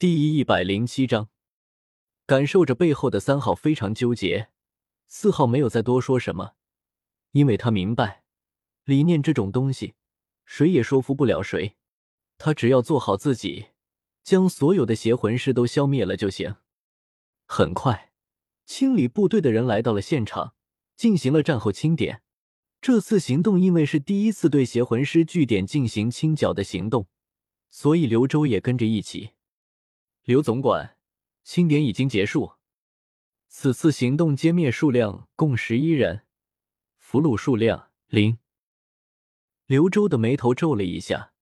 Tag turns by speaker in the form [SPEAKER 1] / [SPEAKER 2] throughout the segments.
[SPEAKER 1] 第一百零七章，感受着背后的三号非常纠结，四号没有再多说什么，因为他明白，理念这种东西，谁也说服不了谁。他只要做好自己，将所有的邪魂师都消灭了就行。很快，清理部队的人来到了现场，进行了战后清点。这次行动因为是第一次对邪魂师据点进行清剿的行动，所以刘周也跟着一起。刘总管，清点已经结束。此次行动歼灭数量共十一人，俘虏数量零。刘周的眉头皱了一下，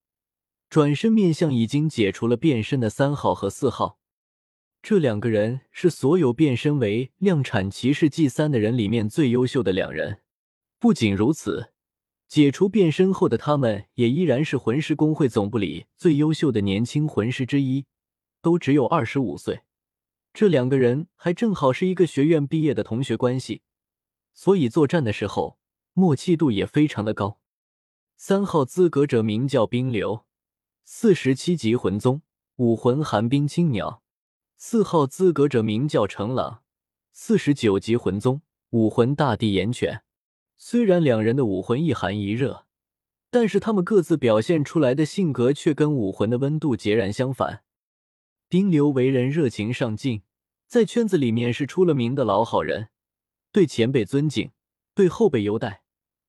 [SPEAKER 1] 转身面向已经解除了变身的三号和四号。这两个人是所有变身为量产骑士 G 三的人里面最优秀的两人。不仅如此，解除变身后的他们也依然是魂师工会总部里最优秀的年轻魂师之一。都只有二十五岁，这两个人还正好是一个学院毕业的同学关系，所以作战的时候默契度也非常的高。三号资格者名叫冰流，四十七级魂宗，武魂寒冰青鸟；四号资格者名叫程朗，四十九级魂宗，武魂大地岩犬。虽然两人的武魂一寒一热，但是他们各自表现出来的性格却跟武魂的温度截然相反。丁流为人热情上进，在圈子里面是出了名的老好人，对前辈尊敬，对后辈优待，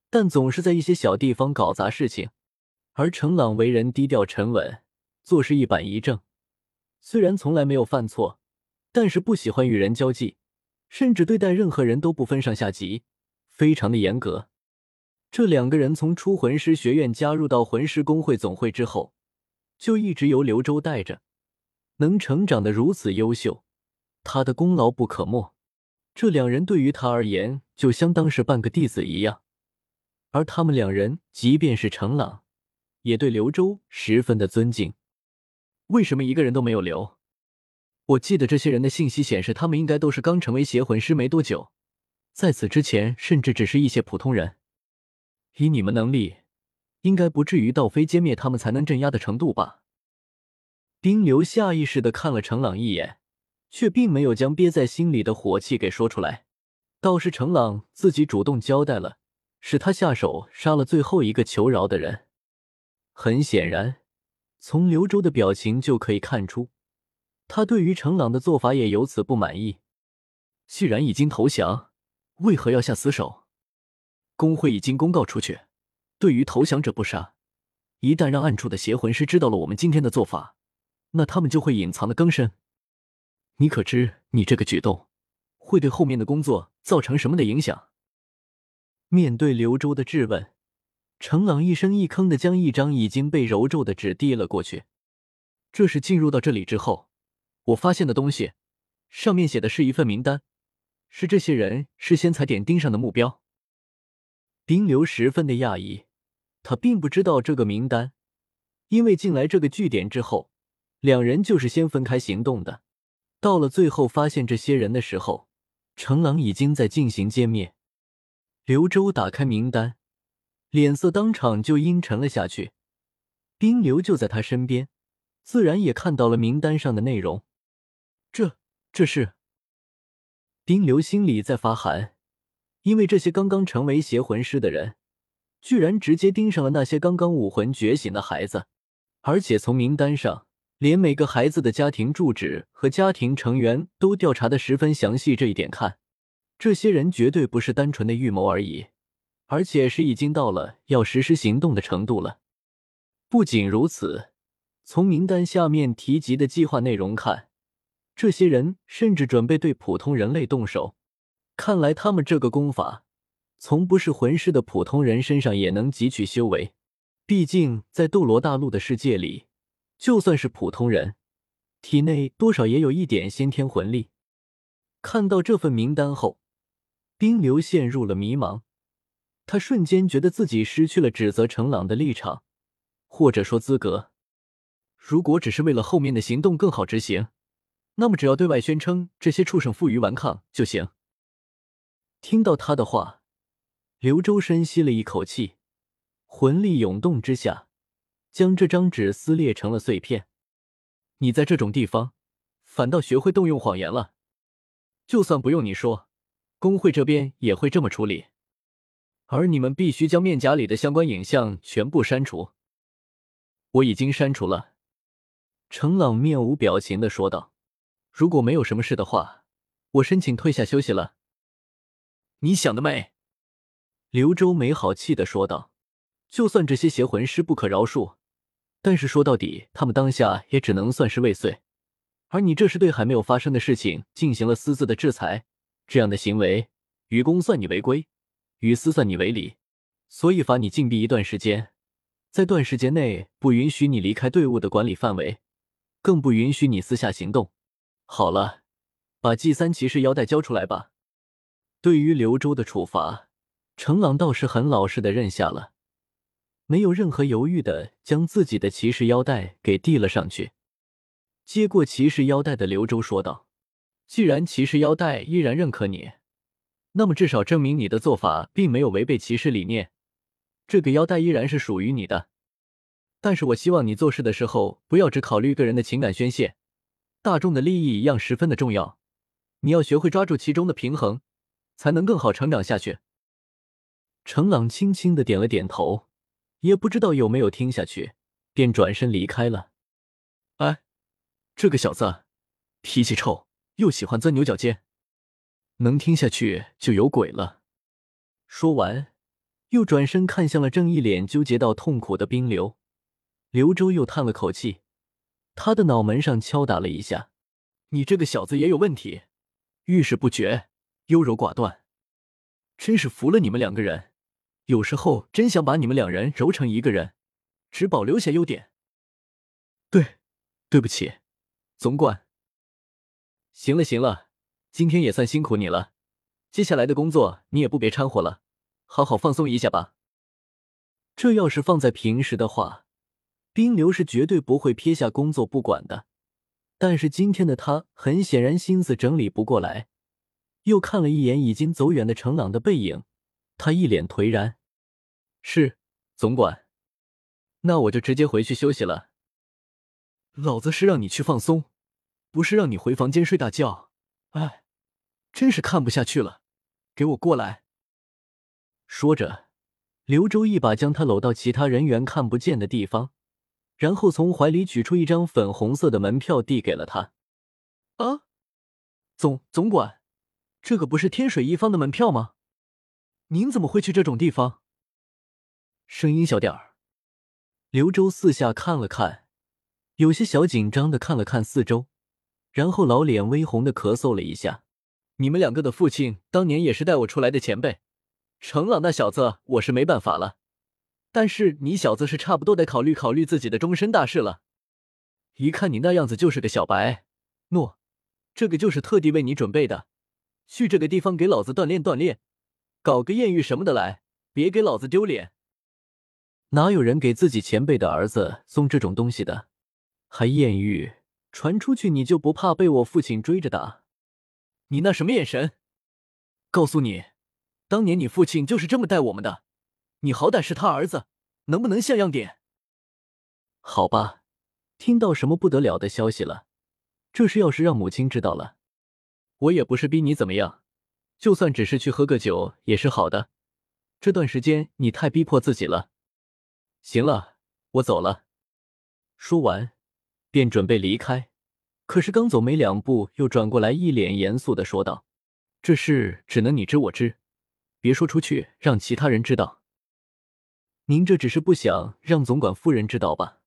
[SPEAKER 1] 但总是在一些小地方搞砸事情。而程朗为人低调沉稳，做事一板一正，虽然从来没有犯错，但是不喜欢与人交际，甚至对待任何人都不分上下级，非常的严格。这两个人从出魂师学院加入到魂师工会总会之后，就一直由刘周带着。能成长的如此优秀，他的功劳不可没。这两人对于他而言，就相当是半个弟子一样。而他们两人，即便是程朗，也对刘周十分的尊敬。为什么一个人都没有留？我记得这些人的信息显示，他们应该都是刚成为邪魂师没多久，在此之前，甚至只是一些普通人。以你们能力，应该不至于到非歼灭他们才能镇压的程度吧？丁流下意识的看了程朗一眼，却并没有将憋在心里的火气给说出来。倒是程朗自己主动交代了，是他下手杀了最后一个求饶的人。很显然，从刘周的表情就可以看出，他对于程朗的做法也由此不满意。既然已经投降，为何要下死手？工会已经公告出去，对于投降者不杀。一旦让暗处的邪魂师知道了我们今天的做法，那他们就会隐藏的更深。你可知你这个举动会对后面的工作造成什么的影响？面对刘周的质问，程朗一声一吭的将一张已经被揉皱的纸递了过去。这是进入到这里之后我发现的东西，上面写的是一份名单，是这些人事先踩点盯上的目标。丁流十分的讶异，他并不知道这个名单，因为进来这个据点之后。两人就是先分开行动的，到了最后发现这些人的时候，程朗已经在进行歼灭。刘周打开名单，脸色当场就阴沉了下去。冰流就在他身边，自然也看到了名单上的内容。这这是冰流心里在发寒，因为这些刚刚成为邪魂师的人，居然直接盯上了那些刚刚武魂觉醒的孩子，而且从名单上。连每个孩子的家庭住址和家庭成员都调查的十分详细，这一点看，这些人绝对不是单纯的预谋而已，而且是已经到了要实施行动的程度了。不仅如此，从名单下面提及的计划内容看，这些人甚至准备对普通人类动手。看来他们这个功法，从不是魂师的普通人身上也能汲取修为。毕竟在斗罗大陆的世界里。就算是普通人，体内多少也有一点先天魂力。看到这份名单后，冰流陷入了迷茫。他瞬间觉得自己失去了指责程朗的立场，或者说资格。如果只是为了后面的行动更好执行，那么只要对外宣称这些畜生负隅顽抗就行。听到他的话，刘周深吸了一口气，魂力涌动之下。将这张纸撕裂成了碎片。你在这种地方反倒学会动用谎言了。就算不用你说，工会这边也会这么处理。而你们必须将面甲里的相关影像全部删除。我已经删除了。程朗面无表情的说道：“如果没有什么事的话，我申请退下休息了。”
[SPEAKER 2] 你想得美！
[SPEAKER 1] 刘周没好气的说道：“就算这些邪魂师不可饶恕，但是说到底，他们当下也只能算是未遂。而你这是对还没有发生的事情进行了私自的制裁，这样的行为，于公算你违规，于私算你违礼，所以罚你禁闭一段时间，在段时间内不允许你离开队伍的管理范围。”更不允许你私下行动。好了，把 G 三骑士腰带交出来吧。对于刘周的处罚，程朗倒是很老实的认下了，没有任何犹豫的将自己的骑士腰带给递了上去。接过骑士腰带的刘周说道：“既然骑士腰带依然认可你，那么至少证明你的做法并没有违背骑士理念，这个腰带依然是属于你的。”但是我希望你做事的时候不要只考虑个人的情感宣泄，大众的利益一样十分的重要。你要学会抓住其中的平衡，才能更好成长下去。程朗轻轻的点了点头，也不知道有没有听下去，便转身离开了。
[SPEAKER 2] 哎，这个小子脾气臭，又喜欢钻牛角尖，能听下去就有鬼了。
[SPEAKER 1] 说完，又转身看向了正一脸纠结到痛苦的冰流。刘周又叹了口气，他的脑门上敲打了一下：“
[SPEAKER 2] 你这个小子也有问题，遇事不决，优柔寡断，真是服了你们两个人。有时候真想把你们两人揉成一个人，只保留下优点。”
[SPEAKER 1] 对，对不起，总管。行了行了，今天也算辛苦你了，接下来的工作你也不别掺和了，好好放松一下吧。这要是放在平时的话。冰流是绝对不会撇下工作不管的，但是今天的他很显然心思整理不过来，又看了一眼已经走远的程朗的背影，他一脸颓然：“是总管，那我就直接回去休息了。
[SPEAKER 2] 老子是让你去放松，不是让你回房间睡大觉。哎，真是看不下去了，给我过来！”
[SPEAKER 1] 说着，刘周一把将他搂到其他人员看不见的地方。然后从怀里取出一张粉红色的门票，递给了他。
[SPEAKER 2] 啊，总总管，这个不是天水一方的门票吗？您怎么会去这种地方？
[SPEAKER 1] 声音小点儿。刘周四下看了看，有些小紧张的看了看四周，然后老脸微红的咳嗽了一下。你们两个的父亲当年也是带我出来的前辈，程朗那小子，我是没办法了。但是你小子是差不多得考虑考虑自己的终身大事了。一看你那样子就是个小白。诺，这个就是特地为你准备的，去这个地方给老子锻炼锻炼，搞个艳遇什么的来，别给老子丢脸。哪有人给自己前辈的儿子送这种东西的？还艳遇，传出去你就不怕被我父亲追着打？你那什么眼神？告诉你，当年你父亲就是这么带我们的。你好歹是他儿子，能不能像样点？好吧，听到什么不得了的消息了？这事要是让母亲知道了，我也不是逼你怎么样，就算只是去喝个酒也是好的。这段时间你太逼迫自己了。行了，我走了。说完，便准备离开，可是刚走没两步，又转过来，一脸严肃的说道：“这事只能你知我知，别说出去，让其他人知道。”您这只是不想让总管夫人知道吧？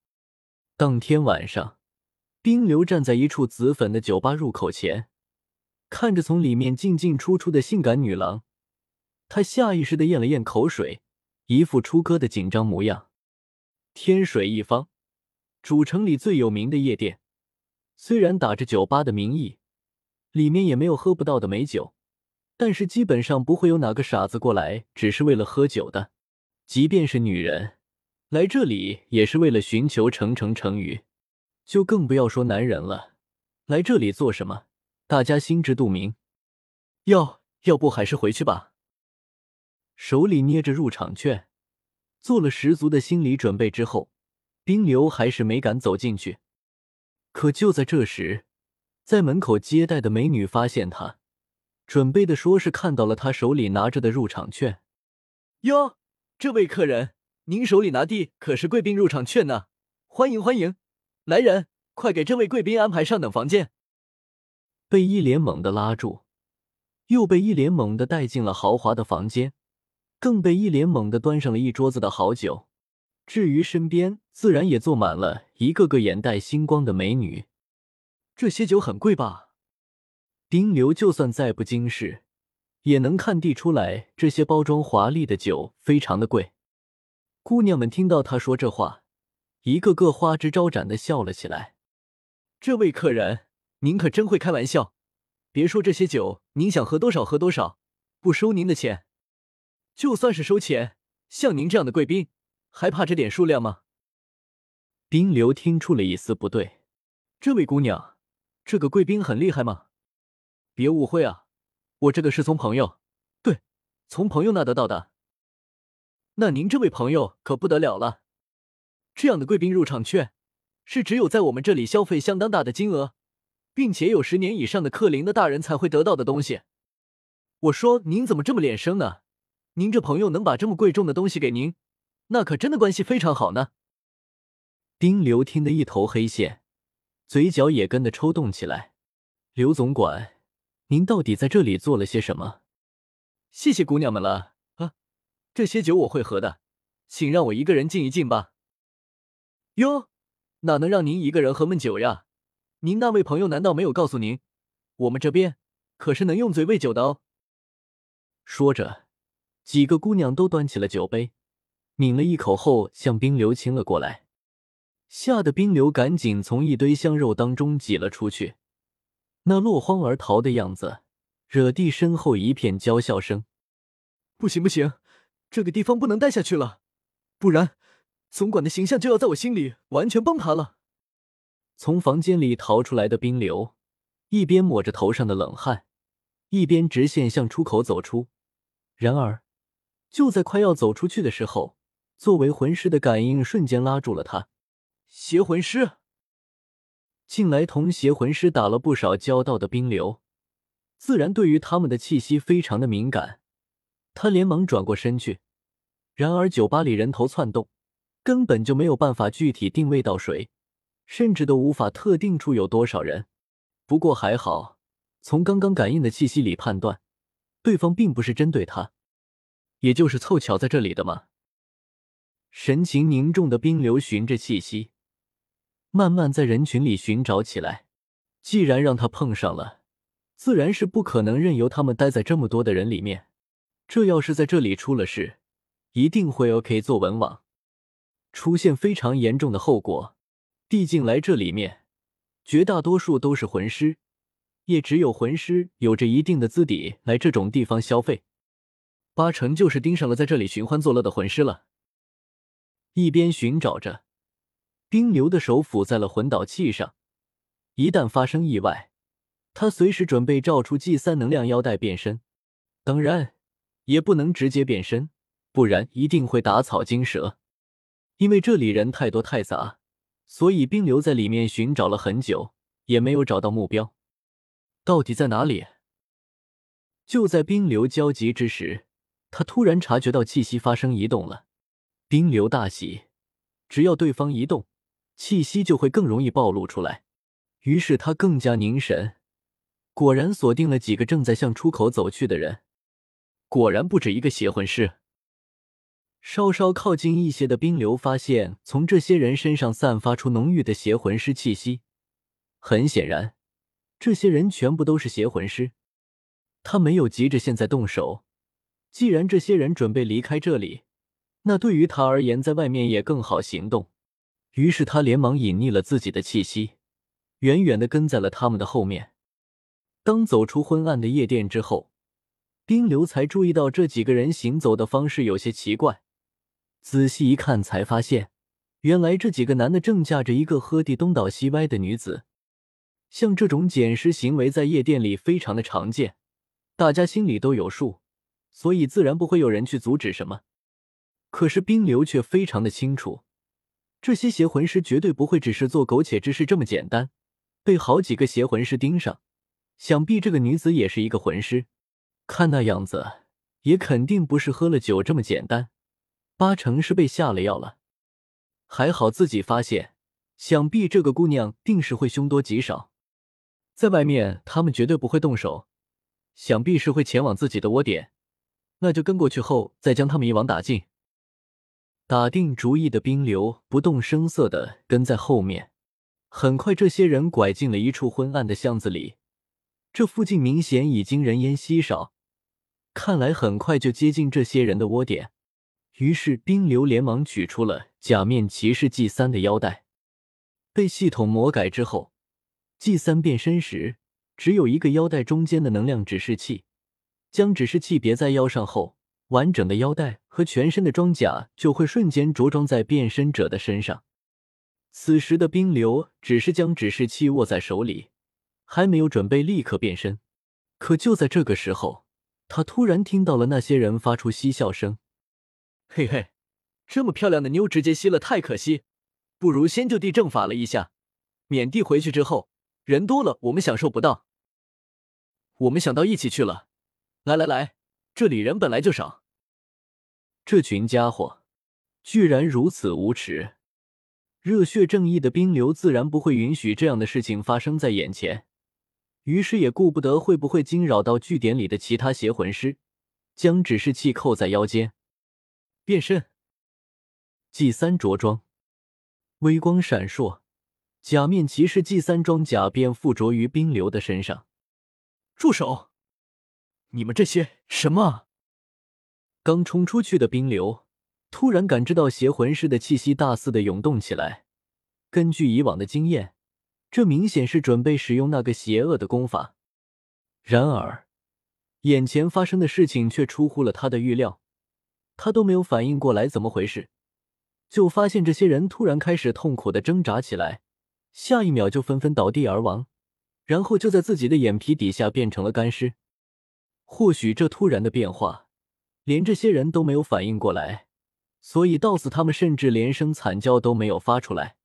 [SPEAKER 1] 当天晚上，冰流站在一处紫粉的酒吧入口前，看着从里面进进出出的性感女郎，他下意识的咽了咽口水，一副出歌的紧张模样。天水一方，主城里最有名的夜店，虽然打着酒吧的名义，里面也没有喝不到的美酒，但是基本上不会有哪个傻子过来只是为了喝酒的。即便是女人来这里，也是为了寻求成成成鱼，就更不要说男人了。来这里做什么？大家心知肚明。要要不还是回去吧。手里捏着入场券，做了十足的心理准备之后，冰流还是没敢走进去。可就在这时，在门口接待的美女发现他，准备的说是看到了他手里拿着的入场券。
[SPEAKER 2] 哟，这位客人，您手里拿的可是贵宾入场券呢？欢迎欢迎，来人，快给这位贵宾安排上等房间。
[SPEAKER 1] 被一脸懵的拉住，又被一脸懵的带进了豪华的房间，更被一脸懵的端上了一桌子的好酒。至于身边，自然也坐满了一个个眼带星光的美女。
[SPEAKER 2] 这些酒很贵吧？
[SPEAKER 1] 丁流就算再不经世，也能看地出来，这些包装华丽的酒非常的贵。姑娘们听到他说这话，一个个花枝招展的笑了起来。
[SPEAKER 2] 这位客人。您可真会开玩笑！别说这些酒，您想喝多少喝多少，不收您的钱。就算是收钱，像您这样的贵宾，还怕这点数量吗？
[SPEAKER 1] 冰流听出了一丝不对，
[SPEAKER 2] 这位姑娘，这个贵宾很厉害吗？别误会啊，我这个是从朋友，对，从朋友那得到的。那您这位朋友可不得了了，这样的贵宾入场券，是只有在我们这里消费相当大的金额。并且有十年以上的克林的大人才会得到的东西。我说您怎么这么脸生呢？您这朋友能把这么贵重的东西给您，那可真的关系非常好呢。
[SPEAKER 1] 丁流听得一头黑线，嘴角也跟着抽动起来。刘总管，您到底在这里做了些什么？
[SPEAKER 2] 谢谢姑娘们了啊，这些酒我会喝的，请让我一个人静一静吧。哟，哪能让您一个人喝闷酒呀？您那位朋友难道没有告诉您，我们这边可是能用嘴喂酒的哦？
[SPEAKER 1] 说着，几个姑娘都端起了酒杯，抿了一口后向冰流亲了过来，吓得冰流赶紧从一堆香肉当中挤了出去，那落荒而逃的样子，惹地身后一片娇笑声。
[SPEAKER 2] 不行不行，这个地方不能待下去了，不然总管的形象就要在我心里完全崩塌了。
[SPEAKER 1] 从房间里逃出来的冰流，一边抹着头上的冷汗，一边直线向出口走出。然而，就在快要走出去的时候，作为魂师的感应瞬间拉住了他。
[SPEAKER 2] 邪魂师，
[SPEAKER 1] 近来同邪魂师打了不少交道的冰流，自然对于他们的气息非常的敏感。他连忙转过身去，然而酒吧里人头窜动，根本就没有办法具体定位到谁。甚至都无法特定出有多少人，不过还好，从刚刚感应的气息里判断，对方并不是针对他，也就是凑巧在这里的嘛。神情凝重的冰流循着气息，慢慢在人群里寻找起来。既然让他碰上了，自然是不可能任由他们待在这么多的人里面。这要是在这里出了事，一定会 OK 做文网，出现非常严重的后果。毕竟来这里面，绝大多数都是魂师，也只有魂师有着一定的资底来这种地方消费，八成就是盯上了在这里寻欢作乐的魂师了。一边寻找着，冰流的手抚在了魂导器上，一旦发生意外，他随时准备召出 G 三能量腰带变身。当然，也不能直接变身，不然一定会打草惊蛇，因为这里人太多太杂。所以冰流在里面寻找了很久，也没有找到目标，到底在哪里？就在冰流焦急之时，他突然察觉到气息发生移动了。冰流大喜，只要对方移动，气息就会更容易暴露出来。于是他更加凝神，果然锁定了几个正在向出口走去的人。果然不止一个邪魂师。稍稍靠近一些的冰流发现，从这些人身上散发出浓郁的邪魂师气息。很显然，这些人全部都是邪魂师。他没有急着现在动手，既然这些人准备离开这里，那对于他而言，在外面也更好行动。于是他连忙隐匿了自己的气息，远远的跟在了他们的后面。当走出昏暗的夜店之后，冰流才注意到这几个人行走的方式有些奇怪。仔细一看，才发现，原来这几个男的正架着一个喝地东倒西歪的女子。像这种捡尸行为在夜店里非常的常见，大家心里都有数，所以自然不会有人去阻止什么。可是冰流却非常的清楚，这些邪魂师绝对不会只是做苟且之事这么简单，被好几个邪魂师盯上，想必这个女子也是一个魂师。看那样子，也肯定不是喝了酒这么简单，八成是被下了药了。还好自己发现，想必这个姑娘定是会凶多吉少，在外面他们绝对不会动手，想必是会前往自己的窝点，那就跟过去后再将他们一网打尽。打定主意的冰流不动声色的跟在后面。很快，这些人拐进了一处昏暗的巷子里，这附近明显已经人烟稀少，看来很快就接近这些人的窝点。于是，冰流连忙取出了假面骑士 G 三的腰带。被系统魔改之后，G 三变身时只有一个腰带中间的能量指示器，将指示器别在腰上后，完整的腰带和全身的装甲就会瞬间着装在变身者的身上。此时的冰流只是将指示器握在手里，还没有准备立刻变身。可就在这个时候，他突然听到了那些人发出嬉笑声：“
[SPEAKER 2] 嘿嘿，这么漂亮的妞直接吸了太可惜，不如先就地正法了一下，免地回去之后人多了我们享受不到。我们想到一起去了，来来来，这里人本来就少。
[SPEAKER 1] 这群家伙居然如此无耻！”热血正义的冰流自然不会允许这样的事情发生在眼前，于是也顾不得会不会惊扰到据点里的其他邪魂师，将指示器扣在腰间，变身。G 三着装，微光闪烁，假面骑士 G 三装甲便附着于冰流的身上。
[SPEAKER 2] 住手！你们这些什么？
[SPEAKER 1] 刚冲出去的冰流。突然感知到邪魂师的气息大肆的涌动起来。根据以往的经验，这明显是准备使用那个邪恶的功法。然而，眼前发生的事情却出乎了他的预料。他都没有反应过来怎么回事，就发现这些人突然开始痛苦的挣扎起来，下一秒就纷纷倒地而亡，然后就在自己的眼皮底下变成了干尸。或许这突然的变化，连这些人都没有反应过来。所以，到死他们甚至连声惨叫都没有发出来，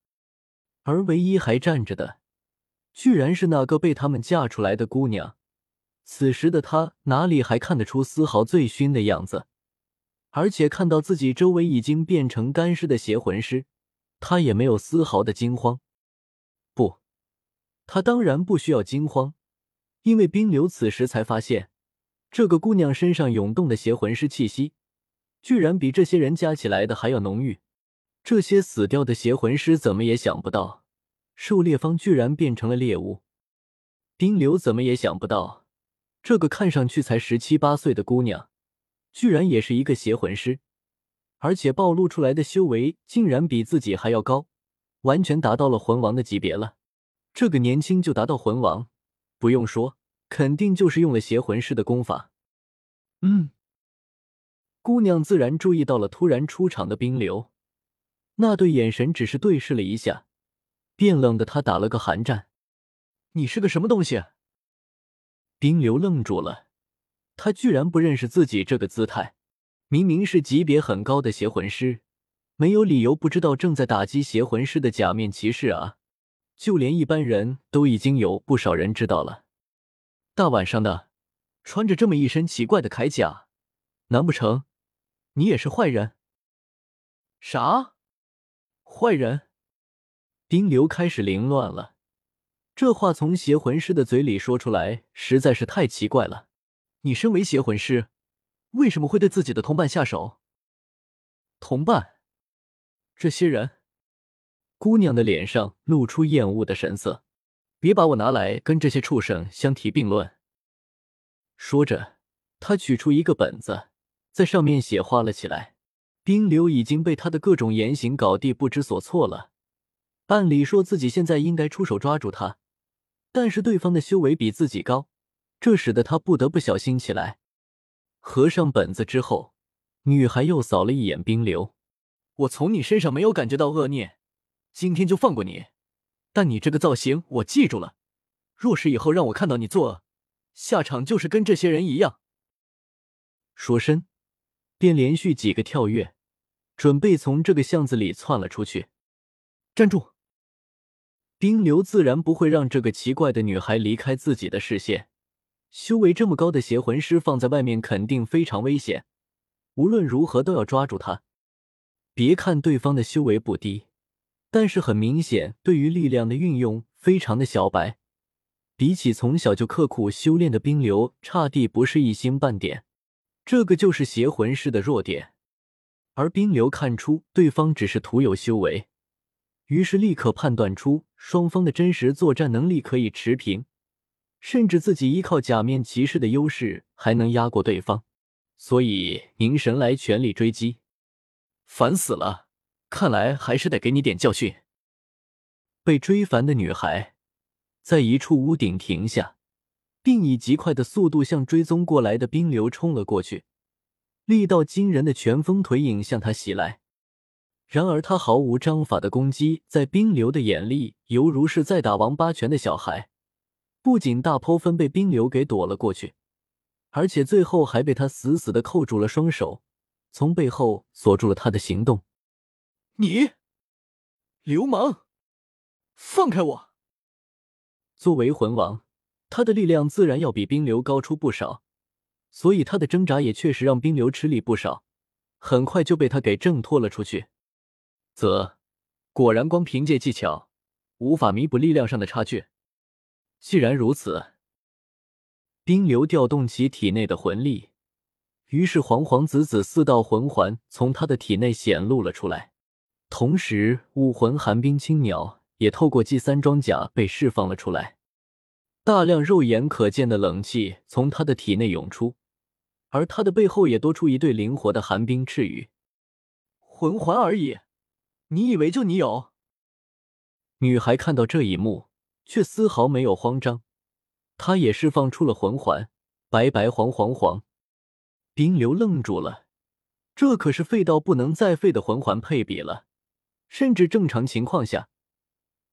[SPEAKER 1] 而唯一还站着的，居然是那个被他们嫁出来的姑娘。此时的她哪里还看得出丝毫醉醺的样子？而且看到自己周围已经变成干尸的邪魂师，她也没有丝毫的惊慌。不，她当然不需要惊慌，因为冰流此时才发现，这个姑娘身上涌动的邪魂师气息。居然比这些人加起来的还要浓郁，这些死掉的邪魂师怎么也想不到，狩猎方居然变成了猎物。冰流怎么也想不到，这个看上去才十七八岁的姑娘，居然也是一个邪魂师，而且暴露出来的修为竟然比自己还要高，完全达到了魂王的级别了。这个年轻就达到魂王，不用说，肯定就是用了邪魂师的功法。嗯。姑娘自然注意到了突然出场的冰流，那对眼神只是对视了一下，变冷的他打了个寒战。
[SPEAKER 2] 你是个什么东西？
[SPEAKER 1] 冰流愣住了，他居然不认识自己这个姿态，明明是级别很高的邪魂师，没有理由不知道正在打击邪魂师的假面骑士啊！就连一般人都已经有不少人知道了。大晚上的，穿着这么一身奇怪的铠甲，难不成？你也是坏人？
[SPEAKER 2] 啥？坏人？
[SPEAKER 1] 丁流开始凌乱了。这话从邪魂师的嘴里说出来，实在是太奇怪了。你身为邪魂师，为什么会对自己的同伴下手？同伴？这些人？姑娘的脸上露出厌恶的神色。别把我拿来跟这些畜生相提并论。说着，他取出一个本子。在上面写画了起来。冰流已经被他的各种言行搞得不知所措了。按理说自己现在应该出手抓住他，但是对方的修为比自己高，这使得他不得不小心起来。合上本子之后，女孩又扫了一眼冰流：“
[SPEAKER 2] 我从你身上没有感觉到恶念，今天就放过你。但你这个造型我记住了，若是以后让我看到你作恶，下场就是跟这些人一样。”
[SPEAKER 1] 说身。便连续几个跳跃，准备从这个巷子里窜了出去。
[SPEAKER 2] 站住！
[SPEAKER 1] 冰流自然不会让这个奇怪的女孩离开自己的视线。修为这么高的邪魂师放在外面肯定非常危险，无论如何都要抓住她。别看对方的修为不低，但是很明显，对于力量的运用非常的小白。比起从小就刻苦修炼的冰流，差地不是一星半点。这个就是邪魂师的弱点。而冰流看出对方只是徒有修为，于是立刻判断出双方的真实作战能力可以持平，甚至自己依靠假面骑士的优势还能压过对方，所以凝神来全力追击。
[SPEAKER 2] 烦死了！看来还是得给你点教训。
[SPEAKER 1] 被追烦的女孩。在一处屋顶停下，并以极快的速度向追踪过来的冰流冲了过去，力道惊人的拳风腿影向他袭来。然而他毫无章法的攻击，在冰流的眼里犹如是在打王八拳的小孩，不仅大剖分被冰流给躲了过去，而且最后还被他死死的扣住了双手，从背后锁住了他的行动。
[SPEAKER 2] 你，流氓，放开我！
[SPEAKER 1] 作为魂王，他的力量自然要比冰流高出不少，所以他的挣扎也确实让冰流吃力不少，很快就被他给挣脱了出去。
[SPEAKER 2] 则，果然光凭借技巧无法弥补力量上的差距。既然如此，
[SPEAKER 1] 冰流调动起体内的魂力，于是黄黄紫紫四道魂环从他的体内显露了出来，同时武魂寒冰青鸟。也透过 G 三装甲被释放了出来，大量肉眼可见的冷气从他的体内涌出，而他的背后也多出一对灵活的寒冰翅羽。
[SPEAKER 2] 魂环而已，你以为就你有？
[SPEAKER 1] 女孩看到这一幕，却丝毫没有慌张，她也释放出了魂环，白白黄黄黄。冰流愣住了，这可是废到不能再废的魂环配比了，甚至正常情况下。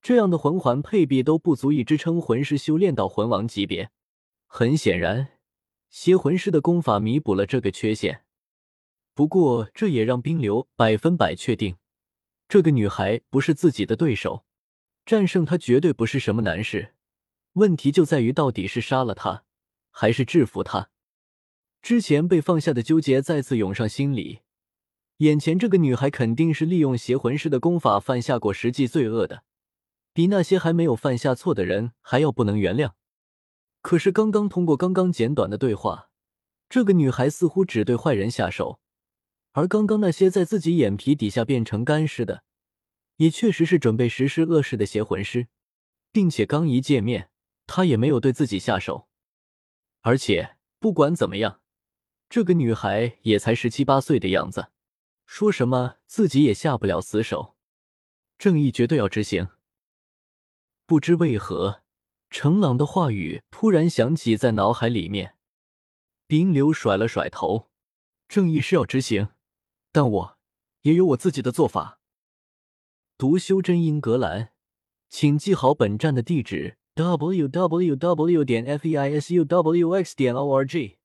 [SPEAKER 1] 这样的魂环配比都不足以支撑魂师修炼到魂王级别。很显然，邪魂师的功法弥补了这个缺陷。不过，这也让冰流百分百确定，这个女孩不是自己的对手，战胜她绝对不是什么难事。问题就在于，到底是杀了她，还是制服她？之前被放下的纠结再次涌上心里。眼前这个女孩肯定是利用邪魂师的功法犯下过实际罪恶的。比那些还没有犯下错的人还要不能原谅。可是刚刚通过刚刚简短的对话，这个女孩似乎只对坏人下手，而刚刚那些在自己眼皮底下变成干尸的，也确实是准备实施恶事的邪魂师，并且刚一见面，她也没有对自己下手。而且不管怎么样，这个女孩也才十七八岁的样子，说什么自己也下不了死手。正义绝对要执行。不知为何，程朗的话语突然响起在脑海里面。冰流甩了甩头：“
[SPEAKER 2] 正义是要执行，但我也有我自己的做法。”
[SPEAKER 1] 读修真英格兰，请记好本站的地址：w w w. 点 f e i s u w x. 点 o r g。